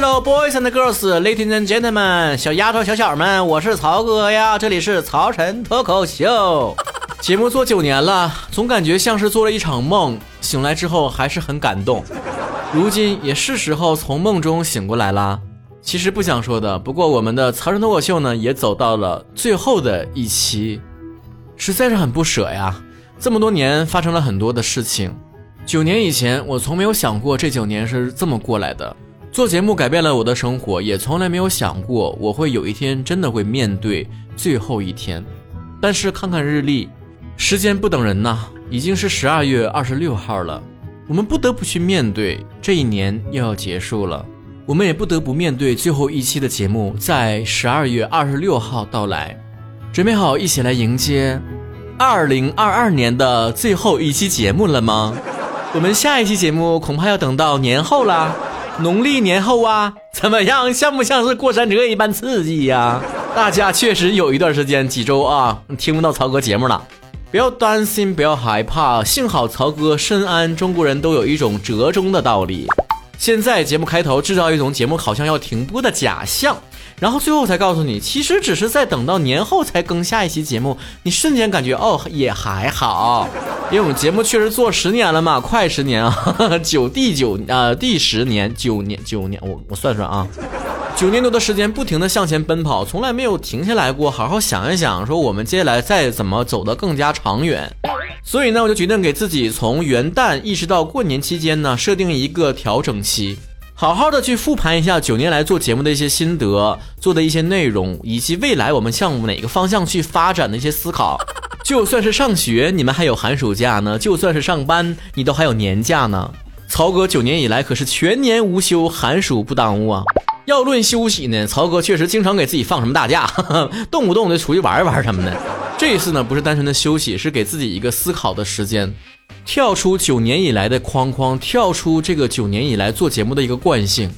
Hello, boys and girls, ladies and gentlemen，小丫头、小小们，我是曹哥呀，这里是曹晨脱口秀。节目做九年了，总感觉像是做了一场梦，醒来之后还是很感动。如今也是时候从梦中醒过来啦。其实不想说的，不过我们的曹晨脱口秀呢，也走到了最后的一期，实在是很不舍呀。这么多年发生了很多的事情，九年以前我从没有想过这九年是这么过来的。做节目改变了我的生活，也从来没有想过我会有一天真的会面对最后一天。但是看看日历，时间不等人呐，已经是十二月二十六号了。我们不得不去面对这一年又要结束了，我们也不得不面对最后一期的节目在十二月二十六号到来。准备好一起来迎接二零二二年的最后一期节目了吗？我们下一期节目恐怕要等到年后啦。农历年后啊，怎么样？像不像是过山车一般刺激呀？大家确实有一段时间几周啊，听不到曹哥节目了。不要担心，不要害怕，幸好曹哥深谙中国人都有一种折中的道理。现在节目开头制造一种节目好像要停播的假象。然后最后才告诉你，其实只是在等到年后才更下一期节目，你瞬间感觉哦也还好，因为我们节目确实做十年了嘛，快十年啊，九第九呃第十年九年九年，我我算算啊，九年多的时间不停的向前奔跑，从来没有停下来过，好好想一想，说我们接下来再怎么走得更加长远。所以呢，我就决定给自己从元旦一直到过年期间呢，设定一个调整期。好好的去复盘一下九年来做节目的一些心得，做的一些内容，以及未来我们向哪个方向去发展的一些思考。就算是上学，你们还有寒暑假呢；就算是上班，你都还有年假呢。曹哥九年以来可是全年无休，寒暑不耽误啊。要论休息呢，曹哥确实经常给自己放什么大假，动不动就出去玩一玩什么的。这一次呢，不是单纯的休息，是给自己一个思考的时间。跳出九年以来的框框，跳出这个九年以来做节目的一个惯性，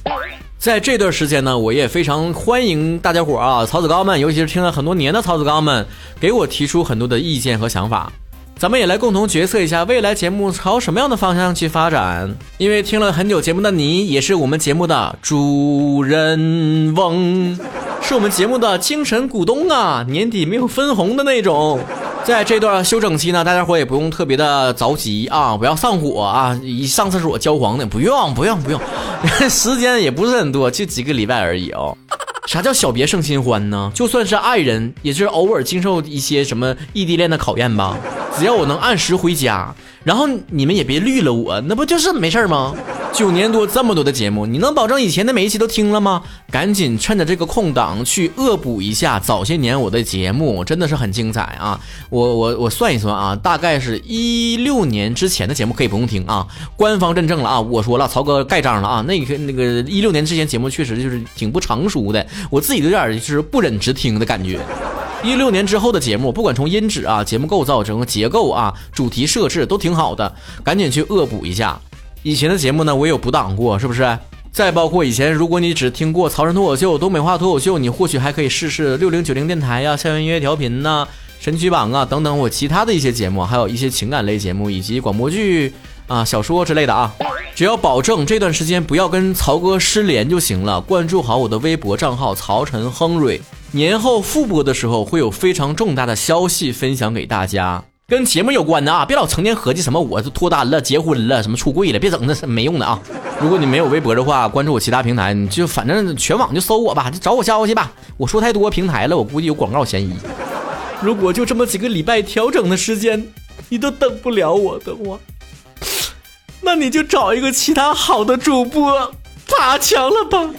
在这段时间呢，我也非常欢迎大家伙啊，曹子高们，尤其是听了很多年的曹子高们，给我提出很多的意见和想法。咱们也来共同决策一下未来节目朝什么样的方向去发展。因为听了很久节目的你，也是我们节目的主人翁，是我们节目的精神股东啊，年底没有分红的那种。在这段休整期呢，大家伙也不用特别的着急啊，不要上火啊，一上厕所焦黄的，不用不用不用，时间也不是很多，就几个礼拜而已哦。啥叫小别胜新欢呢？就算是爱人，也是偶尔经受一些什么异地恋的考验吧。只要我能按时回家。然后你们也别绿了我，那不就是没事吗？九年多这么多的节目，你能保证以前的每一期都听了吗？赶紧趁着这个空档去恶补一下早些年我的节目，真的是很精彩啊！我我我算一算啊，大概是一六年之前的节目可以不用听啊，官方认证了啊，我说了，曹哥盖章了啊，那个那个一六年之前节目确实就是挺不成熟的，我自己都有点就是不忍直听的感觉。一六年之后的节目，不管从音质啊、节目构造、整个结构啊、主题设置都挺好的，赶紧去恶补一下。以前的节目呢，我也有补档过，是不是？再包括以前，如果你只听过曹晨脱口秀、东北话脱口秀，你或许还可以试试六零九零电台呀、校园音乐调频呐、神曲榜啊等等我其他的一些节目，还有一些情感类节目以及广播剧啊、小说之类的啊。只要保证这段时间不要跟曹哥失联就行了。关注好我的微博账号曹晨亨瑞。年后复播的时候会有非常重大的消息分享给大家，跟节目有关的啊！别老成天合计什么我是脱单了、结婚了、什么出柜了，别整那没用的啊！如果你没有微博的话，关注我其他平台，你就反正全网就搜我吧，就找我消息吧。我说太多平台了，我估计有广告嫌疑。如果就这么几个礼拜调整的时间，你都等不了我的话，那你就找一个其他好的主播爬墙了吧。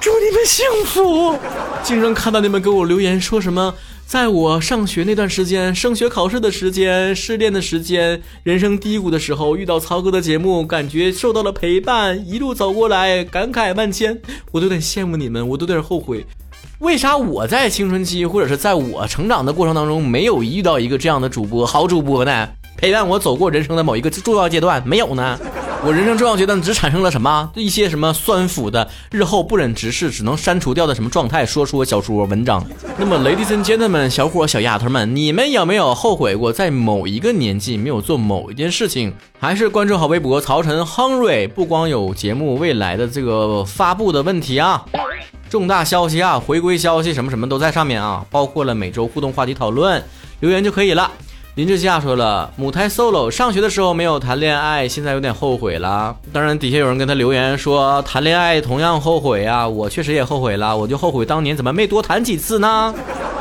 祝你们幸福！经常看到你们给我留言，说什么在我上学那段时间、升学考试的时间、失恋的时间、人生低谷的时候，遇到曹哥的节目，感觉受到了陪伴，一路走过来，感慨万千。我都有点羡慕你们，我都有点后悔，为啥我在青春期或者是在我成长的过程当中，没有遇到一个这样的主播、好主播呢？陪伴我走过人生的某一个重要阶段，没有呢？我人生重要阶段只产生了什么？一些什么酸腐的、日后不忍直视、只能删除掉的什么状态？说说小说文章。那么，ladies and gentlemen，小伙小丫头们，你们有没有后悔过在某一个年纪没有做某一件事情？还是关注好微博曹晨亨瑞，不光有节目未来的这个发布的问题啊，重大消息啊，回归消息什么什么都在上面啊，包括了每周互动话题讨论，留言就可以了。林志夏说了，母胎 solo，上学的时候没有谈恋爱，现在有点后悔了。当然，底下有人跟他留言说，谈恋爱同样后悔啊，我确实也后悔了，我就后悔当年怎么没多谈几次呢？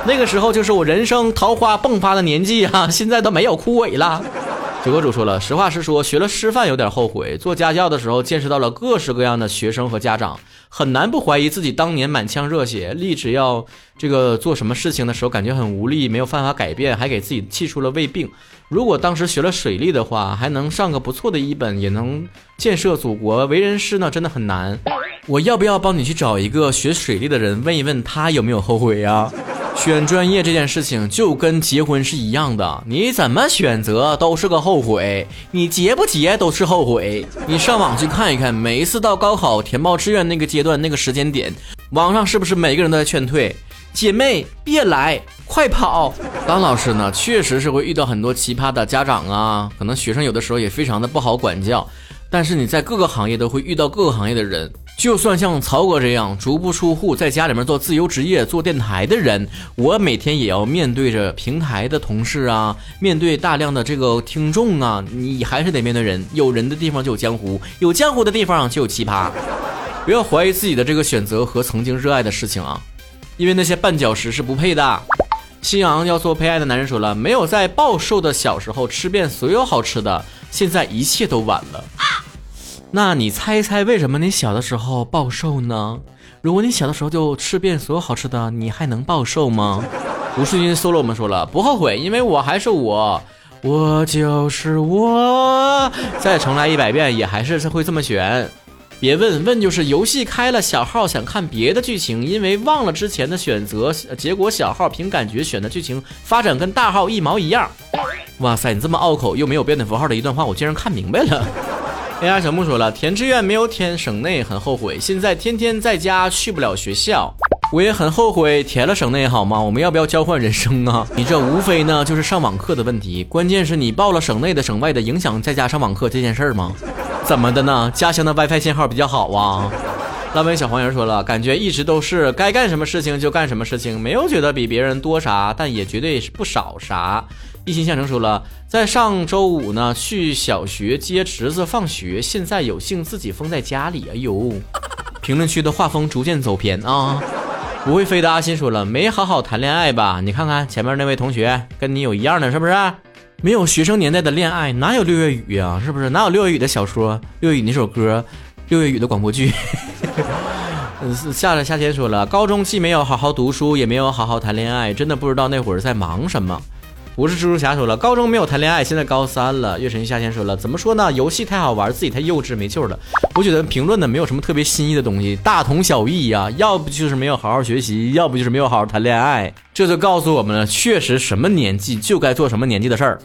那个时候就是我人生桃花迸发的年纪啊，现在都没有枯萎了。九哥主说了，实话实说，学了师范有点后悔。做家教的时候，见识到了各式各样的学生和家长，很难不怀疑自己当年满腔热血，立志要这个做什么事情的时候，感觉很无力，没有办法改变，还给自己气出了胃病。如果当时学了水利的话，还能上个不错的一本，也能建设祖国。为人师呢，真的很难。我要不要帮你去找一个学水利的人，问一问他有没有后悔呀？选专业这件事情就跟结婚是一样的，你怎么选择都是个后悔，你结不结都是后悔。你上网去看一看，每一次到高考填报志愿那个阶段、段那个时间点，网上是不是每个人都在劝退？姐妹别来，快跑！当老师呢，确实是会遇到很多奇葩的家长啊，可能学生有的时候也非常的不好管教，但是你在各个行业都会遇到各个行业的人。就算像曹哥这样足不出户，在家里面做自由职业、做电台的人，我每天也要面对着平台的同事啊，面对大量的这个听众啊，你还是得面对人。有人的地方就有江湖，有江湖的地方就有奇葩。不要怀疑自己的这个选择和曾经热爱的事情啊，因为那些绊脚石是不配的。新阳要做配爱的男人说了，没有在暴瘦的小时候吃遍所有好吃的，现在一切都晚了。那你猜一猜，为什么你小的时候暴瘦呢？如果你小的时候就吃遍所有好吃的，你还能暴瘦吗？吴世军 solo 我们说了，不后悔，因为我还是我，我就是我，再重来一百遍也还是会这么选。别问问就是游戏开了小号想看别的剧情，因为忘了之前的选择，结果小号凭感觉选的剧情发展跟大号一毛一样。哇塞，你这么拗口又没有标点符号的一段话，我竟然看明白了。哎呀，小木说了，填志愿没有填省内，很后悔。现在天天在家，去不了学校，我也很后悔填了省内，好吗？我们要不要交换人生啊？你这无非呢就是上网课的问题，关键是你报了省内的、省外的，影响在家上网课这件事儿吗？怎么的呢？家乡的 WiFi 信号比较好啊？浪威小黄人说了，感觉一直都是该干什么事情就干什么事情，没有觉得比别人多啥，但也绝对是不少啥。一心向成说了，在上周五呢，去小学接侄子放学，现在有幸自己封在家里。哎呦，评论区的画风逐渐走偏啊！不会飞的阿心说了，没好好谈恋爱吧？你看看前面那位同学，跟你有一样的，是不是？没有学生年代的恋爱，哪有六月雨呀？是不是？哪有六月雨的小说？六月雨那首歌，六月雨的广播剧。嗯，夏夏天说了，高中既没有好好读书，也没有好好谈恋爱，真的不知道那会儿在忙什么。我是蜘蛛侠说了，高中没有谈恋爱，现在高三了。月神夏天说了，怎么说呢？游戏太好玩，自己太幼稚没救了。我觉得评论呢没有什么特别新意的东西，大同小异呀。要不就是没有好好学习，要不就是没有好好谈恋爱。这就告诉我们了，确实什么年纪就该做什么年纪的事儿。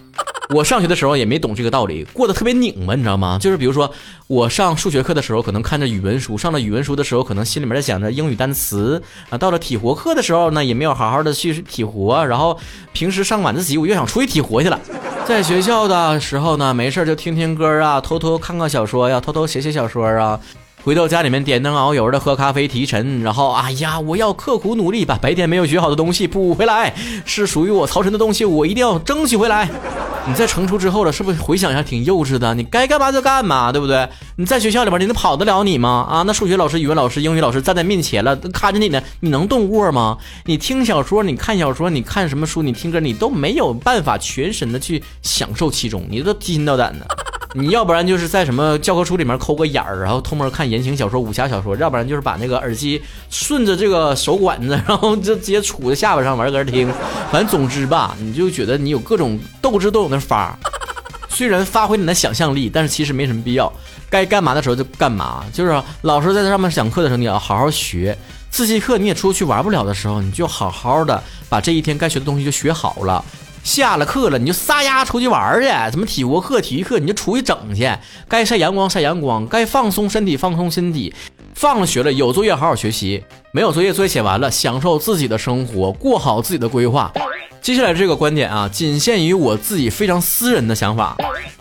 我上学的时候也没懂这个道理，过得特别拧巴，你知道吗？就是比如说，我上数学课的时候，可能看着语文书；上了语文书的时候，可能心里面在想着英语单词啊。到了体活课的时候呢，也没有好好的去体活。然后平时上晚自习，我又想出去体活去了。在学校的时候呢，没事就听听歌啊，偷偷看看小说呀，偷偷写写小说啊。回到家里面点灯熬油的喝咖啡提神，然后哎呀，我要刻苦努力把白天没有学好的东西补回来，是属于我曹晨的东西，我一定要争取回来。你在成熟之后了，是不是回想一下挺幼稚的？你该干嘛就干嘛，对不对？你在学校里边，你能跑得了你吗？啊，那数学老师、语文老师、英语老师站在面前了，都看着你呢，你能动过吗？你听小说，你看小说，你看什么书，你听歌，你都没有办法全神的去享受其中，你都提心吊胆的。你要不然就是在什么教科书里面抠个眼儿，然后偷摸看言情小说、武侠小说；要不然就是把那个耳机顺着这个手管子，然后就直接杵在下巴上玩搁这听。反正总之吧，你就觉得你有各种斗智斗勇的法儿。虽然发挥你的想象力，但是其实没什么必要。该干嘛的时候就干嘛，就是老师在这上面讲课的时候，你要好好学；自习课你也出去玩不了的时候，你就好好的把这一天该学的东西就学好了。下了课了你就撒丫出去玩去，什么体国课、体育课你就出去整去，该晒阳光晒阳光，该放松身体放松身体。放了学了有作业好好学习，没有作业作业写完了享受自己的生活，过好自己的规划。接下来这个观点啊，仅限于我自己非常私人的想法，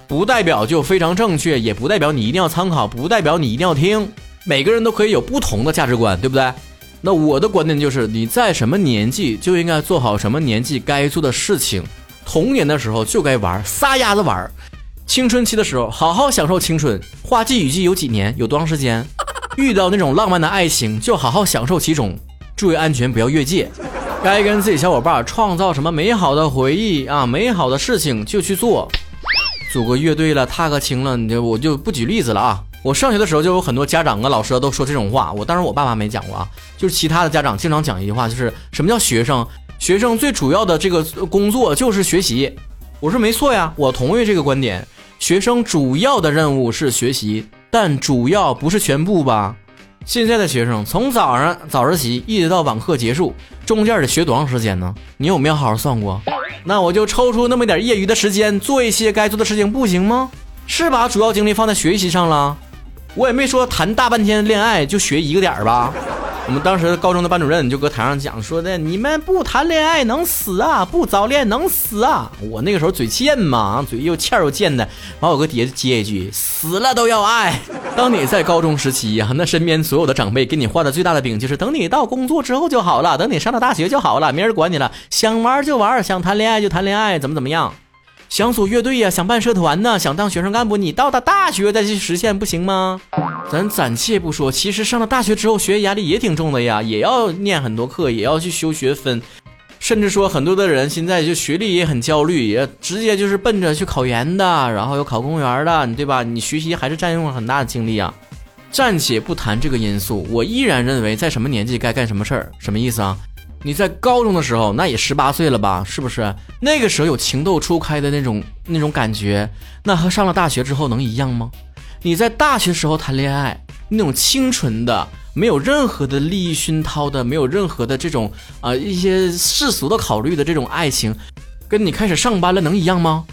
不代表就非常正确，也不代表你一定要参考，不代表你一定要听。每个人都可以有不同的价值观，对不对？那我的观点就是，你在什么年纪就应该做好什么年纪该做的事情。童年的时候就该玩，撒丫子玩；青春期的时候好好享受青春。花季雨季有几年？有多长时间？遇到那种浪漫的爱情就好好享受其中，注意安全，不要越界。该跟自己小伙伴创造什么美好的回忆啊，美好的事情就去做。组个乐队了，踏个青了，你就我就不举例子了啊。我上学的时候就有很多家长啊、老师都说这种话，我当然我爸妈没讲过啊，就是其他的家长经常讲一句话，就是什么叫学生？学生最主要的这个工作就是学习。我说没错呀，我同意这个观点。学生主要的任务是学习，但主要不是全部吧？现在的学生从早上早自习一直到晚课结束，中间得学多长时间呢？你有没有好好算过？那我就抽出那么点业余的时间做一些该做的事情，不行吗？是把主要精力放在学习上了。我也没说谈大半天恋爱就学一个点儿吧。我们当时高中的班主任就搁台上讲说的：“你们不谈恋爱能死啊，不早恋能死啊。”我那个时候嘴欠嘛，嘴又欠又贱的，完我搁底下接一句：“死了都要爱。”当你在高中时期呀，那身边所有的长辈给你画的最大的饼就是等你到工作之后就好了，等你上了大学就好了，没人管你了，想玩就玩，想谈恋爱就谈恋爱，怎么怎么样。想组乐队呀，想办社团呢，想当学生干部，你到了大学再去实现不行吗？咱暂且不说，其实上了大学之后，学业压力也挺重的呀，也要念很多课，也要去修学分，甚至说很多的人现在就学历也很焦虑，也直接就是奔着去考研的，然后又考公务员的，对吧？你学习还是占用了很大的精力啊。暂且不谈这个因素，我依然认为在什么年纪该干什么事儿，什么意思啊？你在高中的时候，那也十八岁了吧？是不是？那个时候有情窦初开的那种那种感觉，那和上了大学之后能一样吗？你在大学时候谈恋爱，那种清纯的，没有任何的利益熏陶的，没有任何的这种啊一些世俗的考虑的这种爱情，跟你开始上班了能一样吗？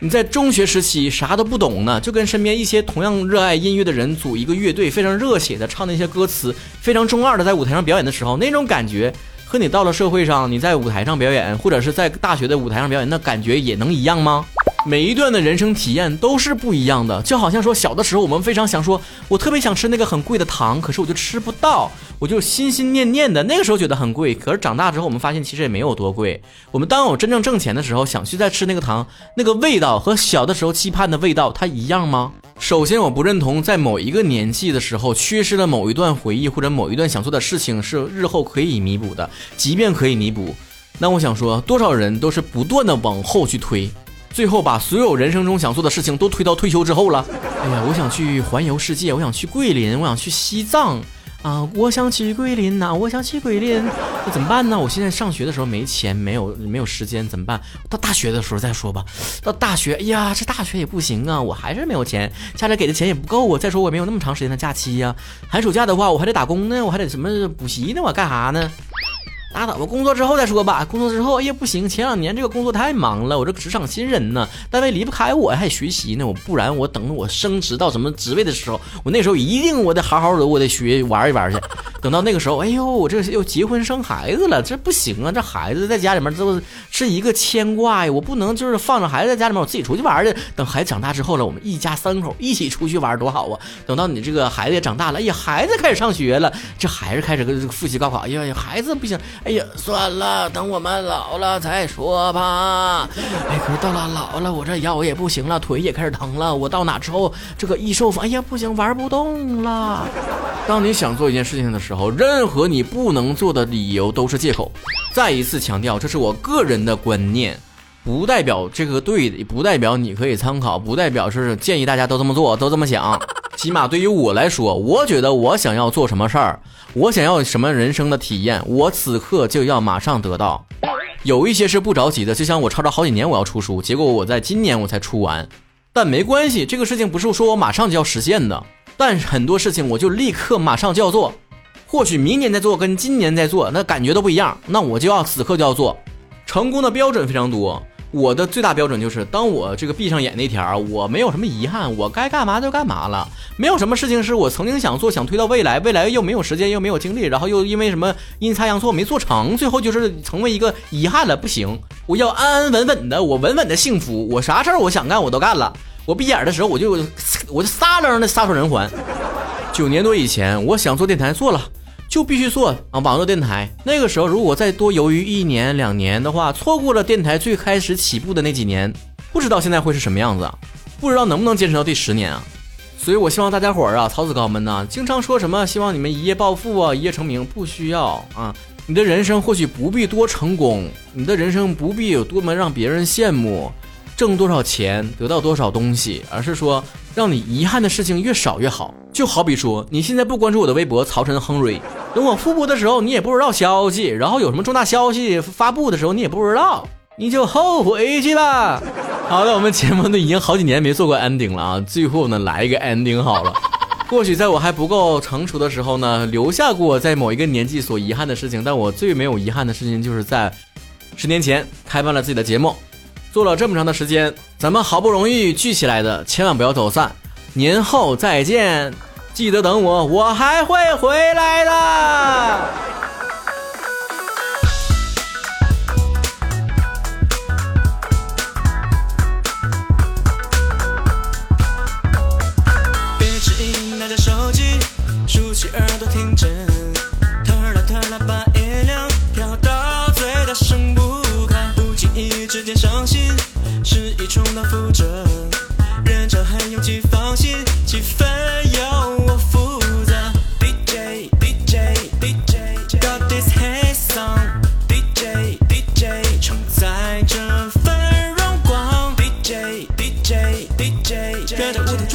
你在中学时期啥都不懂呢，就跟身边一些同样热爱音乐的人组一个乐队，非常热血的唱那些歌词，非常中二的在舞台上表演的时候，那种感觉。和你到了社会上，你在舞台上表演，或者是在大学的舞台上表演，那感觉也能一样吗？每一段的人生体验都是不一样的。就好像说，小的时候我们非常想说，我特别想吃那个很贵的糖，可是我就吃不到，我就心心念念的。那个时候觉得很贵，可是长大之后我们发现其实也没有多贵。我们当我真正挣钱的时候，想去再吃那个糖，那个味道和小的时候期盼的味道，它一样吗？首先，我不认同在某一个年纪的时候缺失了某一段回忆或者某一段想做的事情是日后可以弥补的。即便可以弥补，那我想说，多少人都是不断的往后去推，最后把所有人生中想做的事情都推到退休之后了。哎呀，我想去环游世界，我想去桂林，我想去西藏。啊，我想去桂林呐，我想去桂林，那怎么办呢？我现在上学的时候没钱，没有没有时间，怎么办？到大学的时候再说吧。到大学，哎呀，这大学也不行啊，我还是没有钱，家里给的钱也不够啊。再说我也没有那么长时间的假期呀，寒暑假的话我还得打工呢，我还得什么补习呢，我干啥呢？拉倒吧，工作之后再说吧。工作之后，哎呀不行，前两年这个工作太忙了，我这职场新人呢，单位离不开我，还学习呢。我不然我等我升职到什么职位的时候，我那时候一定我得好好的，我得学玩一玩去。等到那个时候，哎呦，我这又结婚生孩子了，这不行啊！这孩子在家里面这是一个牵挂呀，我不能就是放着孩子在家里面，我自己出去玩去。等孩子长大之后了，我们一家三口一起出去玩多好啊！等到你这个孩子也长大了，哎呀，孩子开始上学了，这孩子开始个复习高考，哎呀，孩子不行。哎呀，算了，等我们老了再说吧。哎，可是到了老了，我这腰也不行了，腿也开始疼了。我到哪之后，这个一受风，哎呀，不行，玩不动了。当你想做一件事情的时候，任何你不能做的理由都是借口。再一次强调，这是我个人的观念，不代表这个对的，不代表你可以参考，不代表是建议大家都这么做，都这么想。起码对于我来说，我觉得我想要做什么事儿，我想要什么人生的体验，我此刻就要马上得到。有一些是不着急的，就像我吵吵好几年我要出书，结果我在今年我才出完。但没关系，这个事情不是说我马上就要实现的，但很多事情我就立刻马上就要做。或许明年再做跟今年再做那感觉都不一样，那我就要此刻就要做。成功的标准非常多。我的最大标准就是，当我这个闭上眼那天儿，我没有什么遗憾，我该干嘛就干嘛了，没有什么事情是我曾经想做，想推到未来，未来又没有时间，又没有精力，然后又因为什么阴差阳错没做成，最后就是成为一个遗憾了。不行，我要安安稳稳的，我稳稳的幸福，我啥事儿我想干我都干了。我闭眼的时候，我就我就撒楞的撒出人寰。九年多以前，我想做电台，做了。就必须做啊！网络电台那个时候，如果再多犹豫一年两年的话，错过了电台最开始起步的那几年，不知道现在会是什么样子，不知道能不能坚持到第十年啊！所以我希望大家伙儿啊，曹子高们呢，经常说什么希望你们一夜暴富啊，一夜成名，不需要啊！你的人生或许不必多成功，你的人生不必有多么让别人羡慕。挣多少钱得到多少东西，而是说让你遗憾的事情越少越好。就好比说，你现在不关注我的微博曹晨亨瑞，等我复播的时候，你也不知道消息，然后有什么重大消息发布的时候，你也不知道，你就后悔去了。好的，我们节目都已经好几年没做过 ending 了啊，最后呢来一个 ending 好了。或许在我还不够成熟的时候呢，留下过在某一个年纪所遗憾的事情，但我最没有遗憾的事情就是在十年前开办了自己的节目。做了这么长的时间，咱们好不容易聚起来的，千万不要走散。年后再见，记得等我，我还会回来的。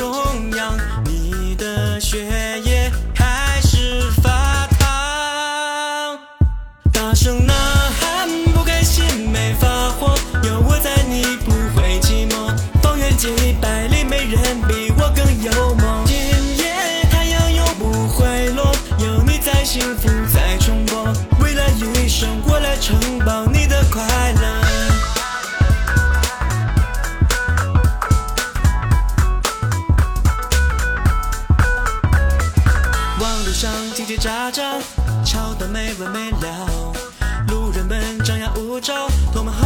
中央，你的血液开始发烫，大声呐喊，不甘心没发火，有我在，你不会寂寞，方圆几百里没人比我更幽默，今夜太阳又不会落，有你在，幸福在重播，未来一生活来城堡。吵得没完没了，路人们张牙舞爪，多么。